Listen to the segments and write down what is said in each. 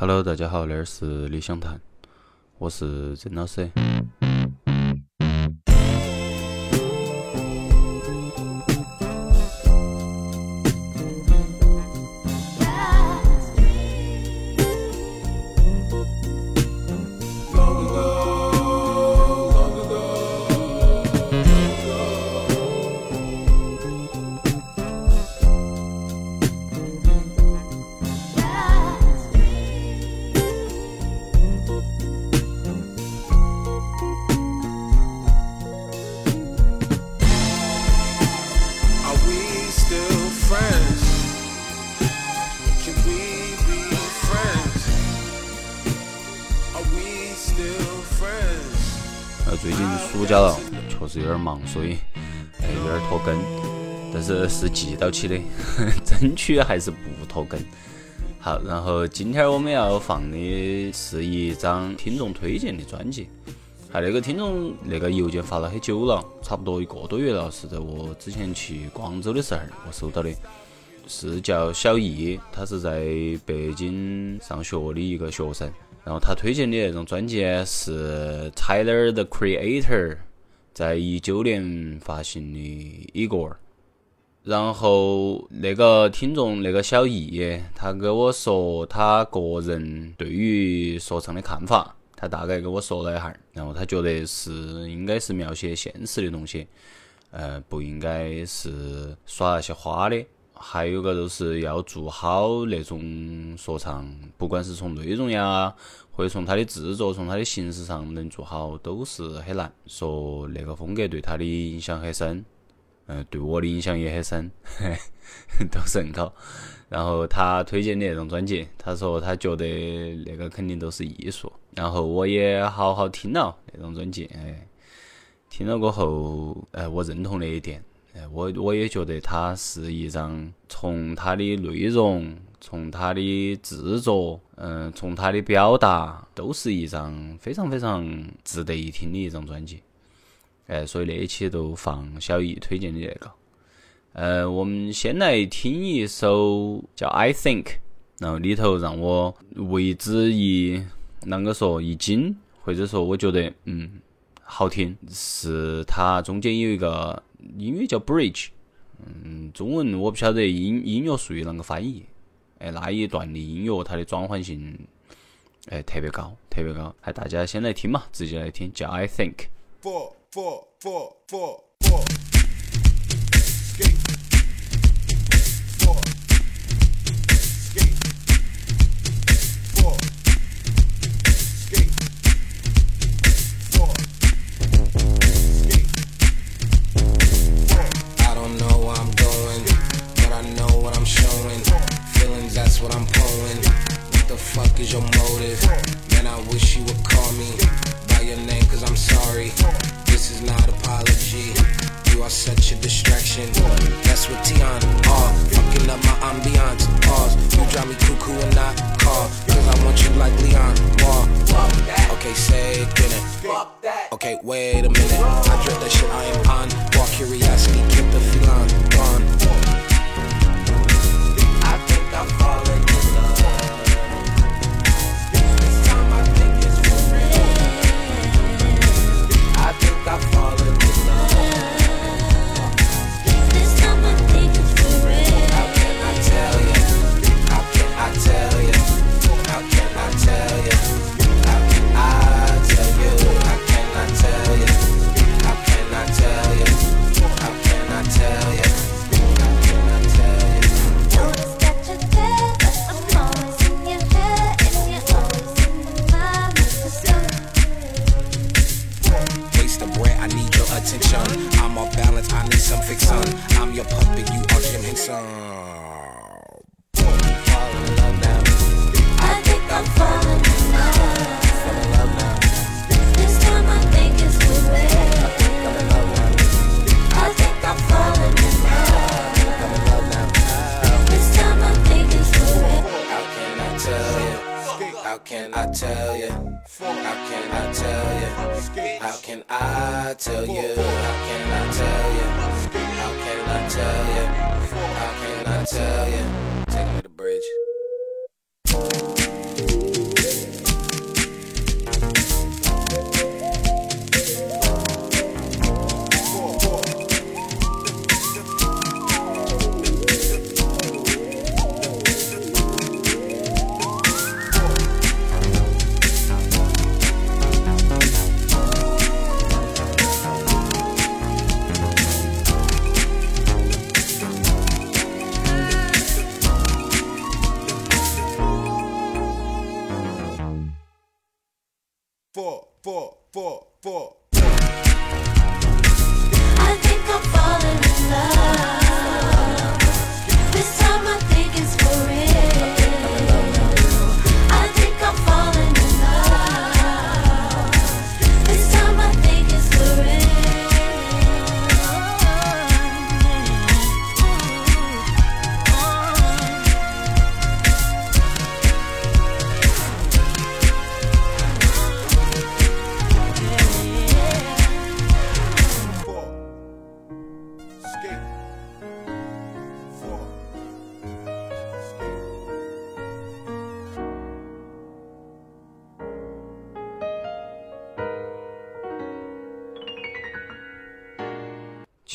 Hello，大家好，这儿是理想谈，我是曾老师。起的，争取还是不脱更。好，然后今天我们要放的是一张听众推荐的专辑。还那个听众那个邮件发了很久了，差不多一个多月了，是在我之前去广州的时候我收到的，是叫小易，他是在北京上学的一个学生。然后他推荐的那种专辑是 Tyler the Creator 在一九年发行的《Igor》。然后那个听众那个小易，他给我说他个人对于说唱的看法，他大概给我说了一下然后他觉得是应该是描写现实的东西，呃，不应该是耍那些花的。还有个就是要做好那种说唱，不管是从内容呀，或者从他的制作、从他的形式上能做好，都是很难。说那个风格对他的影响很深，嗯，对我的影响也很深，都是很高。然后他推荐的那种专辑，他说他觉得那个肯定都是艺术。然后我也好好听了那种专辑，哎，听了过后，哎，我认同那一点。我我也觉得它是一张从它的内容、从它的制作、嗯，从它的表达，都是一张非常非常值得一听的一张专辑。哎，所以那一期都放小易推荐的那个。呃，我们先来听一首叫《I Think》，然后里头让我为之一啷个说一惊，或者说我觉得嗯好听，是它中间有一个。音乐叫 bridge，嗯，中文我不晓得音音乐术语啷个翻译。哎，那一段的音乐它的转换性，哎，特别高，特别高。还大家先来听嘛，直接来听，叫 I think。four, four, four, four. Skate. Four. Skate. Four. Four. Four. I don't know where I'm going, but I know what I'm showing. Feelings, that's what I'm pulling. What the fuck is your motive? Man, I wish you would call me by your name, cause I'm sorry. This is not apology. You are such a distraction. That's what Tiana. are. Fucking up my ambiance. Pause. You drive me cuckoo and I call. Cause I want you like Leon. Wall. Okay, say it. Okay, wait a minute. I dread that shit. I am on. Walk curiosity. Get the feline. where I need your attention. I'm off balance, I need some fixin'. I'm your puppet, you are Jim Henson. I think I'm in love. This time I think it's. I think I'm in love. This time I think it's. How can I tell you? How can I tell you? How can I tell you? How can I tell you? How can I tell you? How can I tell you? How can I tell you? Take me to the bridge.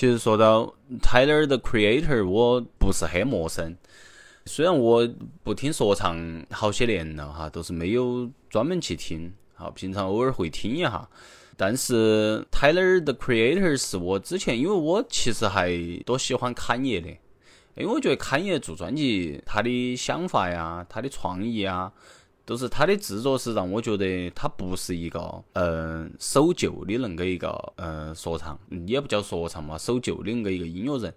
其实说到 Tyler 的 Creator，我不是很陌生。虽然我不听说唱好些年了哈，都是没有专门去听，好平常偶尔会听一下。但是 Tyler 的 Creator 是我之前，因为我其实还多喜欢侃爷的，因为我觉得侃爷做专辑，他的想法呀，他的创意啊。都是他的制作是让我觉得他不是一个嗯守旧的恁个一个嗯说唱，也不叫说唱嘛，守旧的恁个一个音乐人，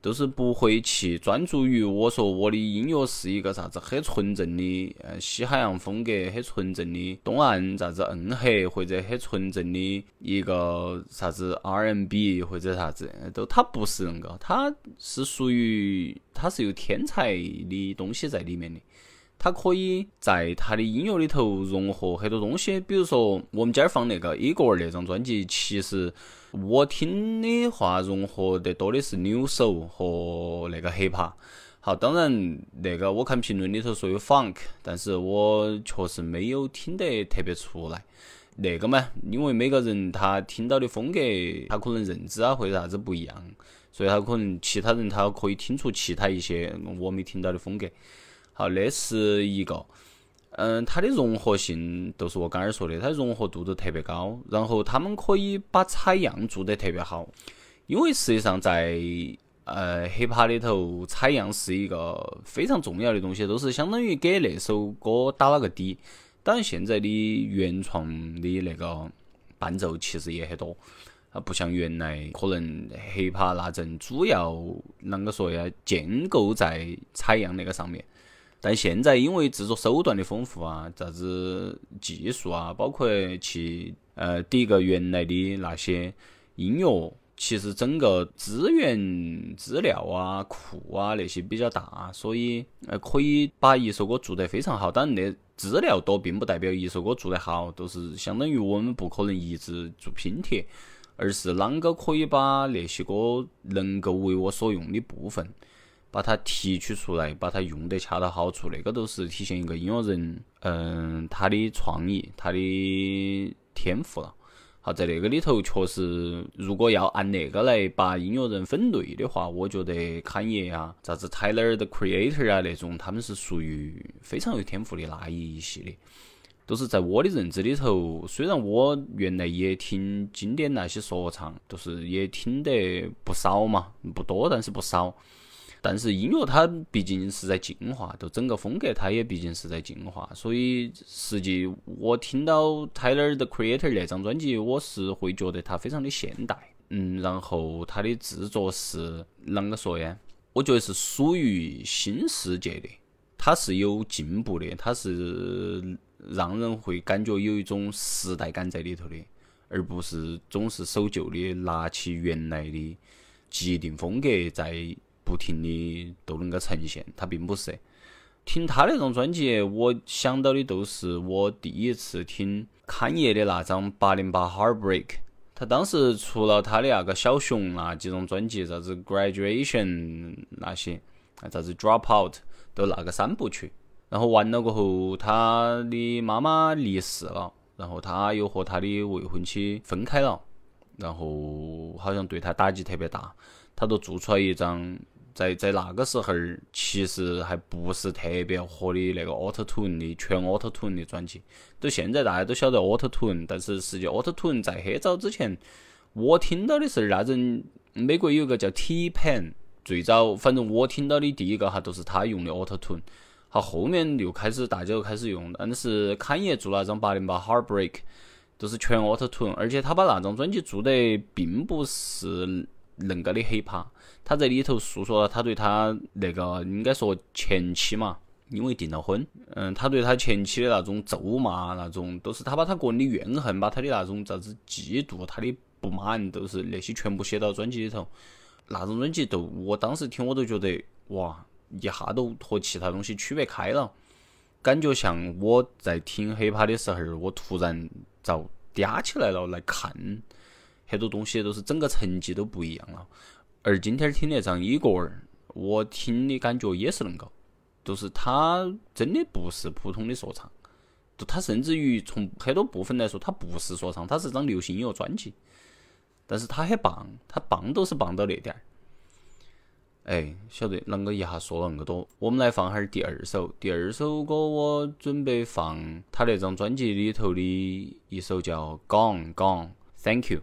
都是不会去专注于我说我的音乐是一个啥子很纯正的呃西海岸风格，很纯正的东岸啥子硬核，或者很纯正的一个啥子 RNB 或者啥子，都他不是恁个，他是属于他是有天才的东西在里面的。他可以在他的音乐里头融合很多东西，比如说我们今儿放那个 Igor 那张专辑，其实我听的话融合得多的是扭手和那个 hiphop。好，当然那个我看评论里头说有 funk，但是我确实没有听得特别出来。那个嘛，因为每个人他听到的风格，他可能认知啊或者啥子不一样，所以他可能其他人他可以听出其他一些我没听到的风格。好，那是一个，嗯，它的融合性就是我刚才说的，它融合度都特别高。然后他们可以把采样做得特别好，因为实际上在呃 hiphop 里头，采样是一个非常重要的东西，都是相当于给那首歌打了个底。当然，现在的原创的那个伴奏其实也很多，啊，不像原来可能 hiphop 那阵主要啷个说呀，建构在采样那个上面。但现在因为制作手段的丰富啊，啥子技术啊，包括去呃第一个原来的那些音乐，其实整个资源资料啊库啊那些比较大，所以呃可以把一首歌做得非常好。当然，那资料多并不代表一首歌做得好，都是相当于我们不可能一直做拼贴，而是啷个可以把那些歌能够为我所用的部分。把它提取出来，把它用得恰到好处，那个都是体现一个音乐人，嗯，他的创意，他的天赋了。好，在那个里头，确实，如果要按那个来把音乐人分类的话，我觉得侃爷啊，啥子 Tyler 的 Creator 啊那种，他们是属于非常有天赋的那一系列，都是在我的认知里头。虽然我原来也听经典那些说唱，都是也听得不少嘛，不多，但是不少。但是音乐它毕竟是在进化，就整个风格它也毕竟是在进化，所以实际我听到 Tyler 的 Creator 那张专辑，我是会觉得它非常的现代，嗯，然后它的制作是啷个说呀？我觉得是属于新世界的，它是有进步的，它是让人会感觉有一种时代感在里头的，而不是总是守旧的拿起原来的既定风格在。不停的都能够呈现，他并不是听他那张专辑，我想到的都是我第一次听侃爷的那张八零八 Heartbreak。他当时除了他的那个小熊那几种专辑，啥子 Graduation 那些，啥子 Drop Out 都那个三部曲。然后完了过后，他的妈妈离世了，然后他又和他的未婚妻分开了，然后好像对他打击特别大，他都做出来一张。在在那个时候儿，其实还不是特别火的那个 Auto Tune 的全 Auto Tune 的专辑。就现在大家都晓得 Auto Tune，但是实际 Auto Tune 在很早之前，我听到的是那阵美国有个叫 T-Pain，最早反正我听到的第一个哈都是他用的 Auto Tune。好，后面又开始大家又开始用，但是侃爷做那张八零八 Heartbreak，都是全 auto tune，而且他把那张专辑做得并不是恁个的 hiphop，他在里头诉说了他对他那个应该说前妻嘛，因为订了婚，嗯，他对他前妻的那种咒骂，那种都是他把他个人的怨恨，把他的那种啥子嫉妒，他的不满，都是那些全部写到专辑里头。那种专辑都，我当时听我都觉得哇，一下都和其他东西区别开了，感觉像我在听 hipa 的时候，我突然遭嗲起来了来看。很多东西都是整个成绩都不一样了，而今天听那张《一个儿》，我听的感觉也是恁个，就是他真的不是普通的说唱，就他甚至于从很多部分来说，他不是说唱，他是张流行音乐专辑，但是他很棒，他棒都是棒到那点儿。哎，晓得啷个一下说了恁个多，我们来放哈第二首，第二首歌我准备放他那张专辑里头的一首叫《Gone Gone》，Thank you。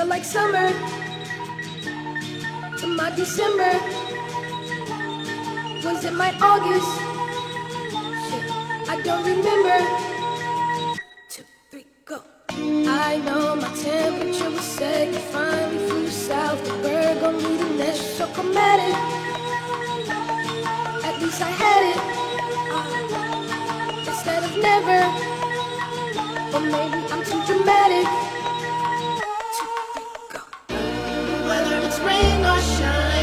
Felt like summer to my December. Was it my August? Shit, I don't remember. Two, three, go. I know my temperature was set. You finally flew south. The bird gon' leave the nest. So chromatic. At least I had it. Uh, instead of never. Or maybe I'm too dramatic. Rain or shine,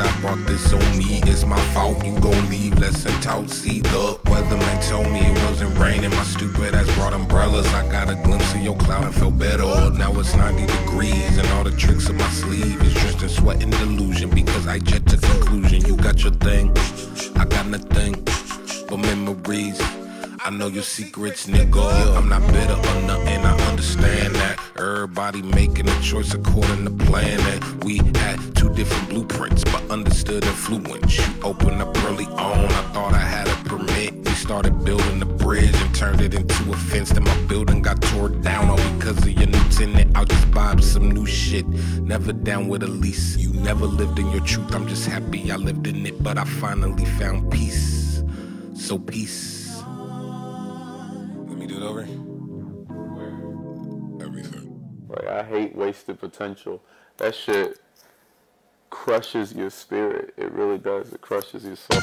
I brought this on me. It's my fault. You gon' leave. Let's talk. See the weatherman told me it wasn't raining. My stupid ass brought umbrellas. I got a glimpse of your cloud and felt better. Now it's 90 degrees and all the tricks in my sleeve is just in sweat and delusion because I jet to conclusion. You got your thing. I got nothing but memories. I know your secrets, nigga. I'm not bitter or nothing, I understand that. Everybody making a choice according to plan. And we had two different blueprints, but understood influence. You opened up early on, I thought I had a permit. We started building the bridge and turned it into a fence. Then my building got tore down all because of your new tenant. I'll just buy some new shit. Never down with a lease. You never lived in your truth. I'm just happy I lived in it, but I finally found peace. So peace. It over. Everything. Like I hate wasted potential. That shit crushes your spirit. It really does. It crushes your soul.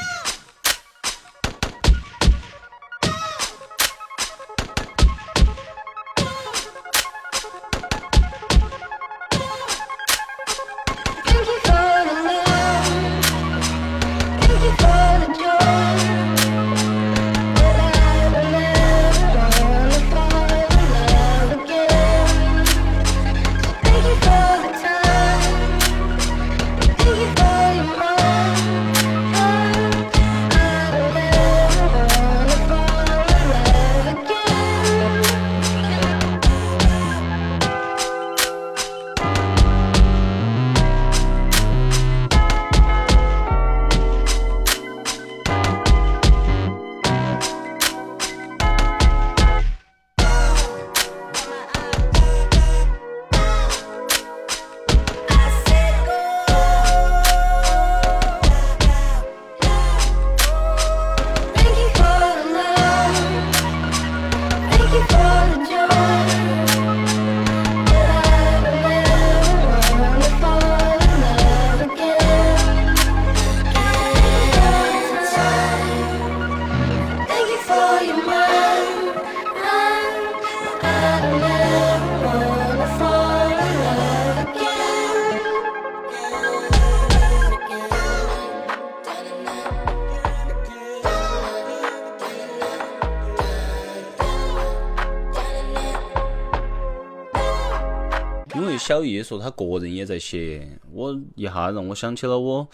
小易说他个人也在写，我一下让我想起了我，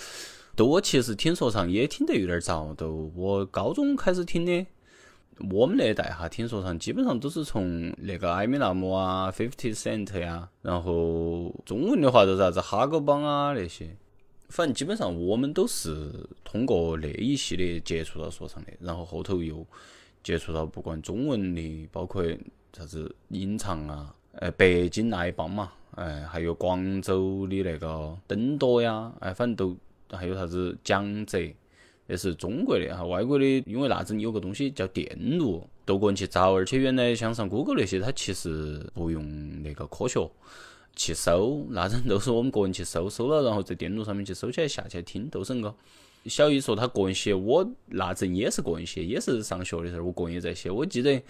都我其实听说唱也听得有点早，都我高中开始听的。我们那一代哈听说唱基本上都是从那个艾米纳姆啊、Fifty Cent 呀，然后中文的话就是啥子哈狗帮啊那些，反正基本上我们都是通过那一系列接触到说唱的，然后后头又接触到不管中文的，包括啥子隐藏啊，呃，北京那一帮嘛，哎，还有广州的那个灯多呀，哎，反正都还有啥子。蒋泽，那是中国的哈，外国的，因为那阵有个东西叫电路，都个人去找，而且原来像上 Google 那些，它其实不用那个科学去搜，那阵都是我们个人去搜，搜了然后在电路上面去搜起来下起来听，都是那个。小姨说她个人写，我那阵也是个人写，也是上学的时候，我个人也在写。我记得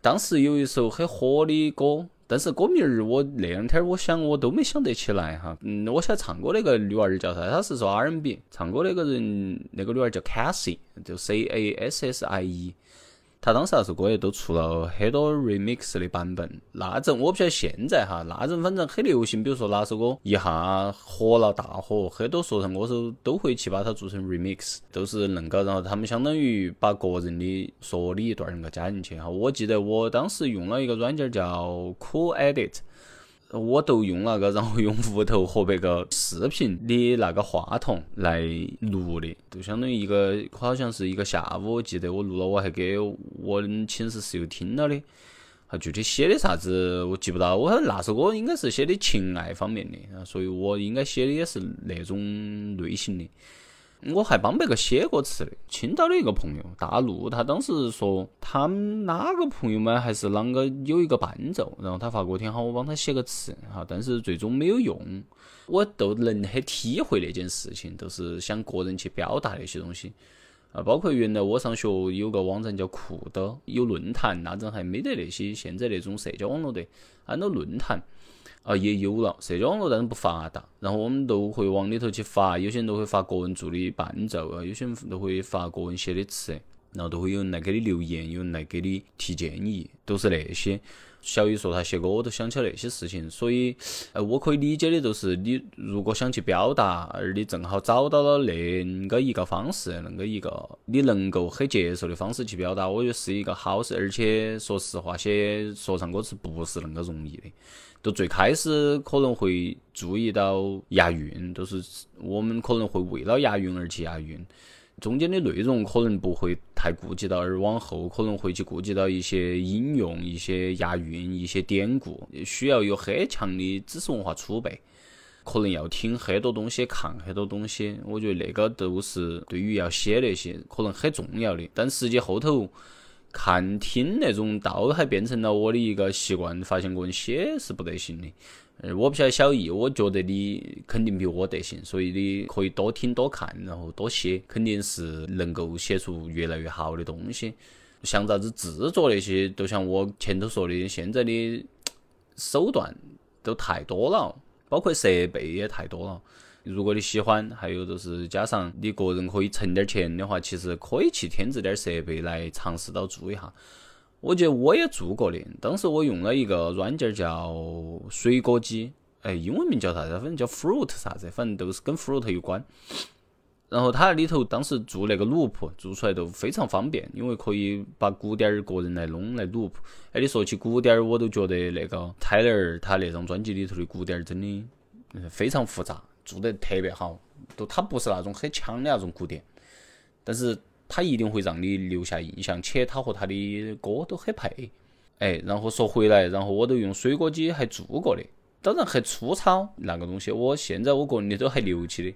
当时有一首很火的歌，但是歌名儿我那两天我想我都没想得起来哈。嗯，我晓得唱歌那个女娃儿叫啥？她是说 R&B，唱歌那个人那个女娃儿叫 Cassie，就 C A S S I E。他当时那首歌也都出了很多 remix 的版本。那阵我不晓得现在哈，那阵反正很流行，比如说哪首歌一下火了大火，很多说唱歌手都会去把它做成 remix，都是恁个，然后他们相当于把个人的说的一段恁个加进去哈。我记得我当时用了一个软件叫 Cool Edit。我都用那个，然后用屋头和别个视频的那个话筒来录的，就相当于一个好像是一个下午，我记得我录了，我还给我寝室室友听了的。啊，具体写的啥子我记不到，我那首歌应该是写的情爱方面的，所以我应该写的也是那种类型的。我还帮别个写过词的，青岛的一个朋友，大陆，他当时说他们哪个朋友们还是啷个有一个伴奏，然后他发给我听，好我帮他写个词，哈，但是最终没有用。我都能很体会那件事情，都是想个人去表达那些东西。啊，包括原来我上学有个网站叫酷的，有论坛，那阵还没得那些现在那种社交网络的，按照论坛。啊，也有了社交网络，但是不发达。然后我们都会往里头去发，有些人都会发个人做的伴奏啊，有些人都会发个人写的词。然后都会有人来给你留言，有人来给你提建议，都是那些。小雨说他写歌，我都想起那些事情，所以，呃，我可以理解的就是，你如果想去表达，而你正好找到了那个一个方式，那个一个你能够很接受的方式去表达，我觉得是一个好事。而且说实话，写说唱歌词不是那么容易的。都最开始可能会注意到押韵，都是我们可能会为了押韵而去押韵。中间的内容可能不会太顾及到，而往后可能会去顾及到一些引用、一些押韵、一些典故，需要有很强的知识文化储备，可能要听很多东西、看很多东西。我觉得那个都是对于要写那些可能很重要的。但实际后头看、听那种，倒还变成了我的一个习惯，发现个人写是不得行的。呃，我不晓得小易，我觉得你肯定比我得行，所以你可以多听多看，然后多写，肯定是能够写出越来越好的东西。像啥子制作那些，都像我前头说的，现在的手段都太多了，包括设备也太多了。如果你喜欢，还有就是加上你个人可以存点钱的话，其实可以去添置点设备来尝试到做一下。我记得我也做过的，当时我用了一个软件叫水果机，哎，英文名叫啥子？反正叫 Fruit 啥子，反正都是跟 Fruit 有关。然后它那里头当时做那个 loop 做出来都非常方便，因为可以把鼓点儿个人来弄来 loop。哎，你说起鼓点儿，我都觉得那个泰勒尔他那张专辑里头的鼓点儿真的非常复杂，做得特别好。都它不是那种很强的那种鼓点，但是。他一定会让你留下印象，且他和他的歌都很配。哎，然后说回来，然后我都用水果机还做过的，当然很粗糙那个东西，我现在我个人的都还留起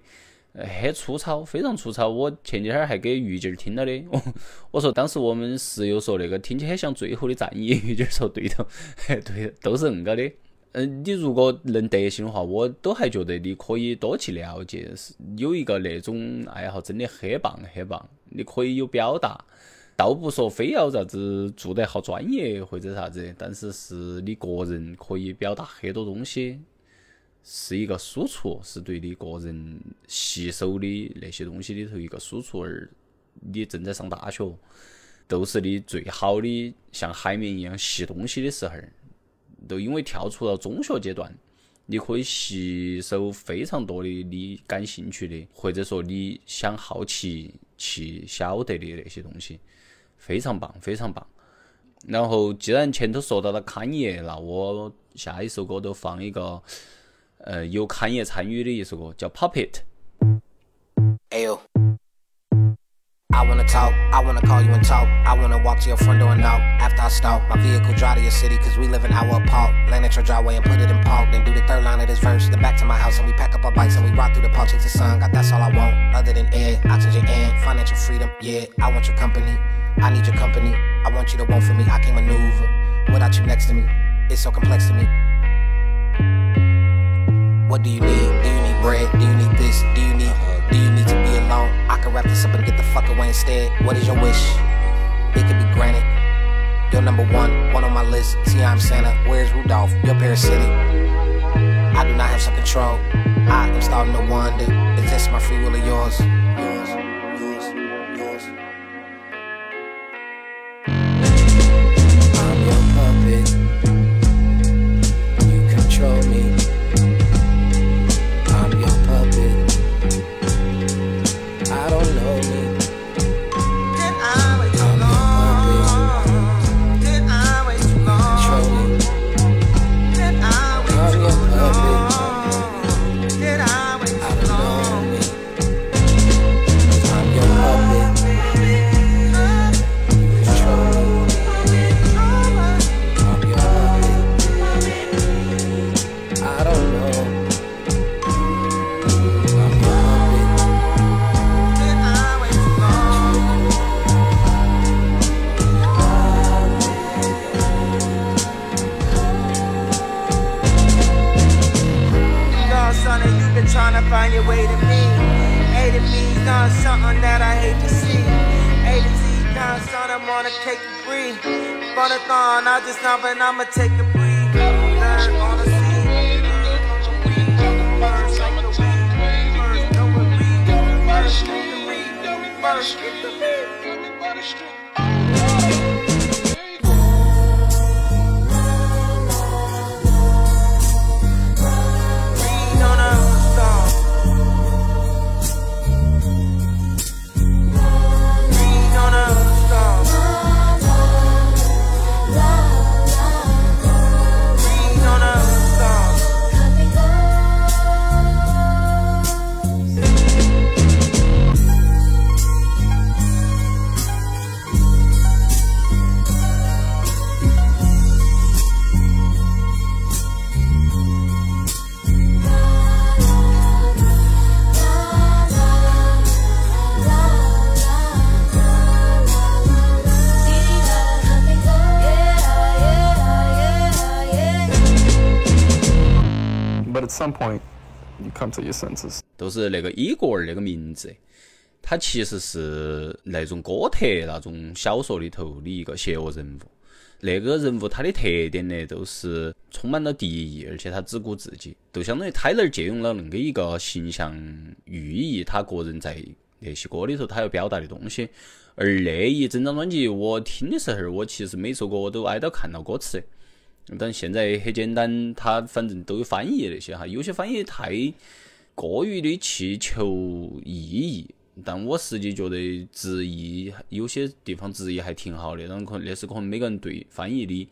的，很粗糙，非常粗糙。我前几天还给玉静听了的，我说当时我们室友说那个听起很像最后的战役，玉静说对头，对，都是恁个的。嗯，你如果能得行的话，我都还觉得你可以多去了解，是有一个那种爱好，真的很棒很棒。你可以有表达，倒不说非要啥子做得好专业或者啥子，但是是你个人可以表达很多东西，是一个输出，是对你个人吸收的那些东西里头一个输出。而你正在上大学，都是你最好的像海绵一样吸东西的时候。都因为跳出了中学阶段，你可以吸收非常多的你感兴趣的，或者说你想好奇去晓得的那些东西，非常棒，非常棒。然后既然前头说到了侃爷，那我下一首歌都放一个，呃，有侃爷参与的一首歌，叫《Puppet》。哎呦 I wanna talk, I wanna call you and talk. I wanna walk to your front door and knock. After I stop, my vehicle drive to your city, cause we live in our park. Land at your driveway and put it in park. Then do the third line of this verse. Then back to my house and we pack up our bikes and we ride through the park, chase the sun. God, that's all I want. Other than air, oxygen, and financial freedom. Yeah, I want your company. I need your company. I want you to want for me. I can maneuver without you next to me. It's so complex to me. What do you need? Do you need bread? Do you need this? Do you need do you need? I can wrap this up and get the fuck away instead. What is your wish? It could be granted. You're number one, one on my list. See, I'm Santa. Where's Rudolph? You're parasitic. I do not have some control. I am starting to wonder. Is this my free will or? Yours, yours, find your way to me. A to B done something that I hate to see. A to Z done son, I'm on a cake to free. For the thorn, I just know, but I'ma take a breathe. On the. First, get the beat. The. Some point you come to your senses. 都是那个伊戈尔那个名字，他其实是那种哥特那种小说里头的一个邪恶人物。那个人物他的特点呢，都是充满了敌意，而且他只顾自己，就相当于泰勒借用了恁个一个形象，寓意他个人在那些歌里头他要表达的东西。而那一整张专辑我听的时候，我其实每首歌我都挨到看到歌词。但现在很简单，它反正都有翻译那些哈，有些翻译太过于的去求意义，但我实际觉得直译有些地方直译还挺好的，然后可能那是可能每个人对翻译的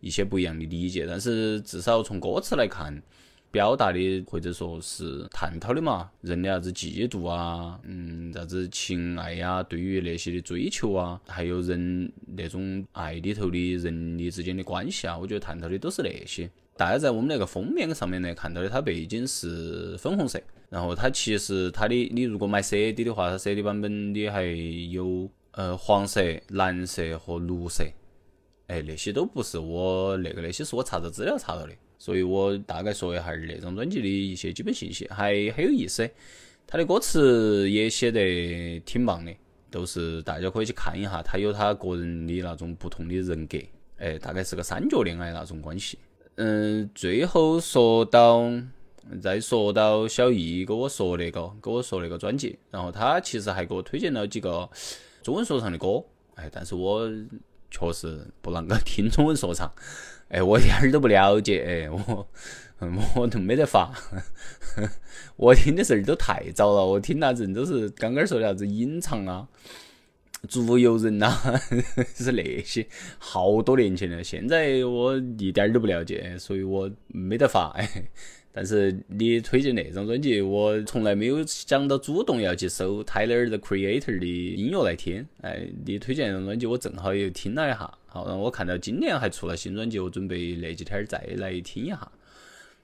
一些不一样的理解，但是至少从歌词来看。表达的或者说是探讨的嘛，人的啥子嫉妒啊，嗯，啥子情爱呀，对于那些的追求啊，还有人那种爱里头的人力之间的关系啊，我觉得探讨的都是那些。大家在我们那个封面上面呢看到的，它背景是粉红色，然后它其实它的你如果买 CD 的话，它 CD 版本的还有呃黄色、蓝色和绿色，哎，那些都不是我那个，那些是我查着资料查到的。所以我大概说一下那张专辑的一些基本信息，还很有意思。他的歌词也写得挺棒的，都是大家可以去看一下。他有他个人的那种不同的人格，哎，大概是个三角恋爱那种关系。嗯，最后说到，再说到小易跟我说那个，跟我说那个专辑，然后他其实还给我推荐了几个中文说唱的歌，哎，但是我确实不啷个听中文说唱。哎，我一点儿都不了解，哎，我我都没得法，我听的时候都太早了，我听那阵都是刚刚说的啥子隐藏啊、足游人呐，是那些好多年前了，现在我一点儿都不了解，所以我没得法，哎。但是你推荐那张专辑，我从来没有想到主动要去搜 Tyler the Creator 的音乐来听。哎，你推荐那张专辑，我正好又听了一下。好，然后我看到今年还出了新专辑，我准备那几天再来听一下。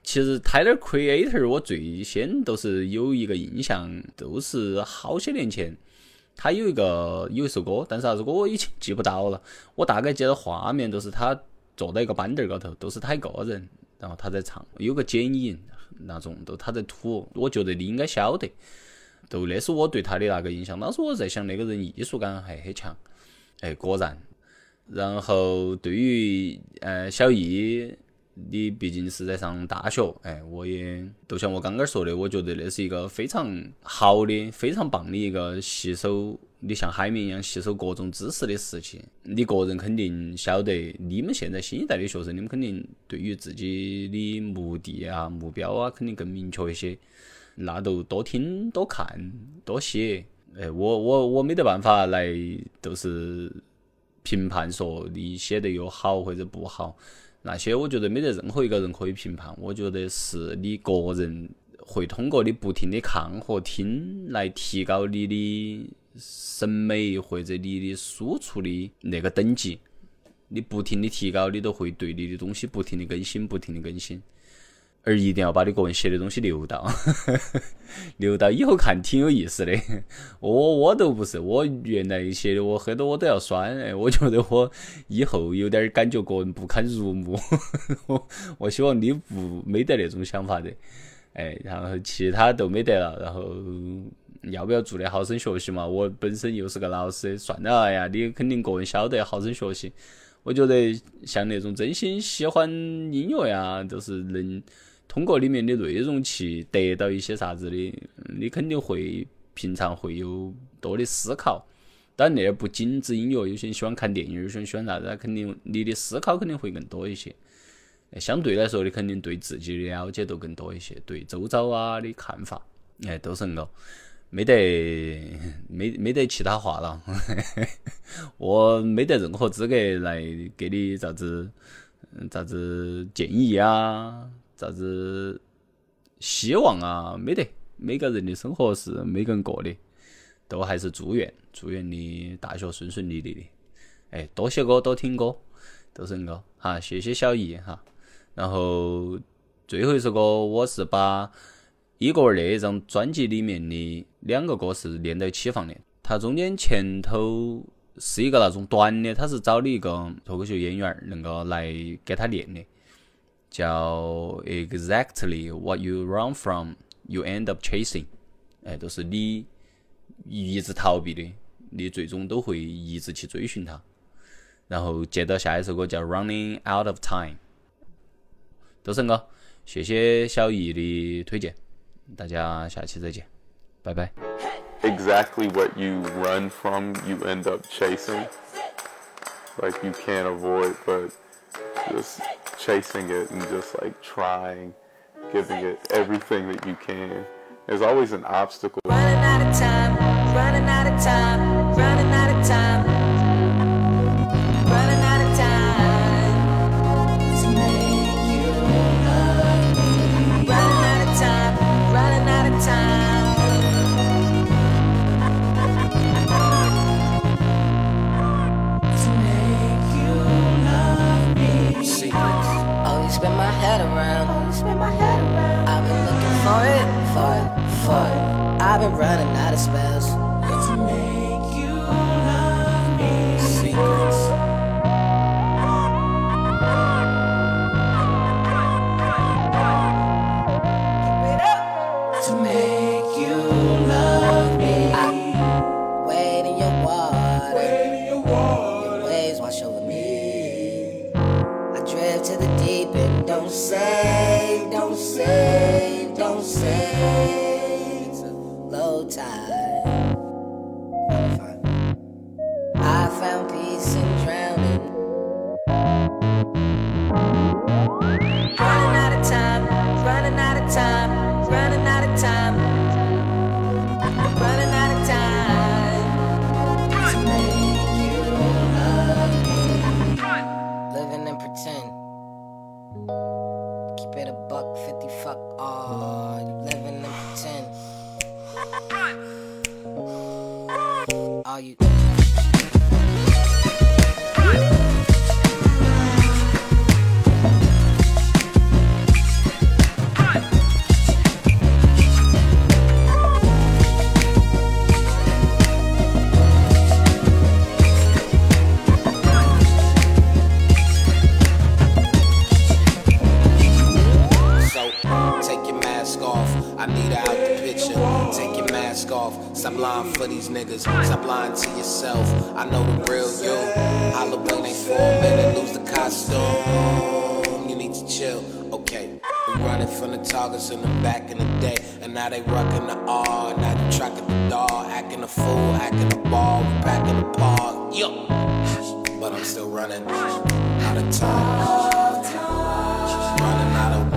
其实 Tyler Creator 我最先都是有一个印象，都是好些年前，他有一个有一首歌，但是啥子歌我已经记不到了。我大概记得画面都是他坐在一个板凳高头，都是他一个人。然后他在唱，有个剪影那种，都他在吐，我觉得你应该晓得，都那是我对他的那个印象。当时我在想，那个人艺术感还很强，哎，果然。然后对于呃小易，你毕竟是在上大学，哎，我也就像我刚刚说的，我觉得那是一个非常好的、非常棒的一个吸收。你像海绵一样吸收各种知识的事情，你个人肯定晓得。你们现在新一代的学生，你们肯定对于自己的目的啊、目标啊，肯定更明确一些。那都多听、多看、多写。哎，我我我没得办法来，就是评判说你写得又好或者不好。那些我觉得没得任何一个人可以评判。我觉得是你个人会通过你不停的看和听来提高你的。审美或者你的输出的那个等级，你不停的提高，你都会对你的东西不停的更新，不停的更新，而一定要把你个人写的东西留到，留到以后看挺有意思的。我我都不是，我原来写的我很多我都要删，哎，我觉得我以后有点感觉个人不堪入目。我我希望你不没得那种想法的，哎，然后其他都没得了，然后。要不要做的好生学习嘛？我本身又是个老师，算了哎呀，你肯定个人晓得好生学习。我觉得像那种真心喜欢音乐呀，就是能通过里面的内容去得到一些啥子的，你肯定会平常会有多的思考。当然，那不仅止音乐，有些人喜欢看电影，有些人喜欢啥子，肯定你的思考肯定会更多一些。相对来说，你肯定对自己的了解都更多一些，对周遭啊的看法，哎，都是恁个。没得，没没得其他话了，我没得任何资格来给你啥子，啥子建议啊，啥子希望啊，没得。每个人的生活是每个人过的，都还是祝愿，祝愿你大学顺顺利利的。哎，多写歌，多听歌，都是恁个。哈，谢谢小易哈。然后最后一首歌，我是把。伊戈尔那一张专辑里面的两个歌是连在一起放的，它中间前头是一个那种短的，他是找的一个脱口秀演员儿能够来给他练的。叫 Exactly what you run from, you end up chasing。哎，都是你一直逃避的，你最终都会一直去追寻它。然后接到下一首歌叫 Running Out of Time。都是哥，谢谢小易的推荐，大家下期再见，拜拜。exactly what you run from, you end up chasing. Like you can't avoid, but just chasing it and just like trying, giving it everything that you can. There's always an obstacle. Running out of time, running out of time, I've been running out of spells. Lying for these niggas. Lying to yourself. I know the real you. Halloween ain't for a minute. Lose the costume. You need to chill. Okay. We running from the targets in the back in the day. And now they rocking the R. Now they tracking the dog. Acting a fool. Acting a ball. we back in the park. Yo. But I'm still running out of time. Running out of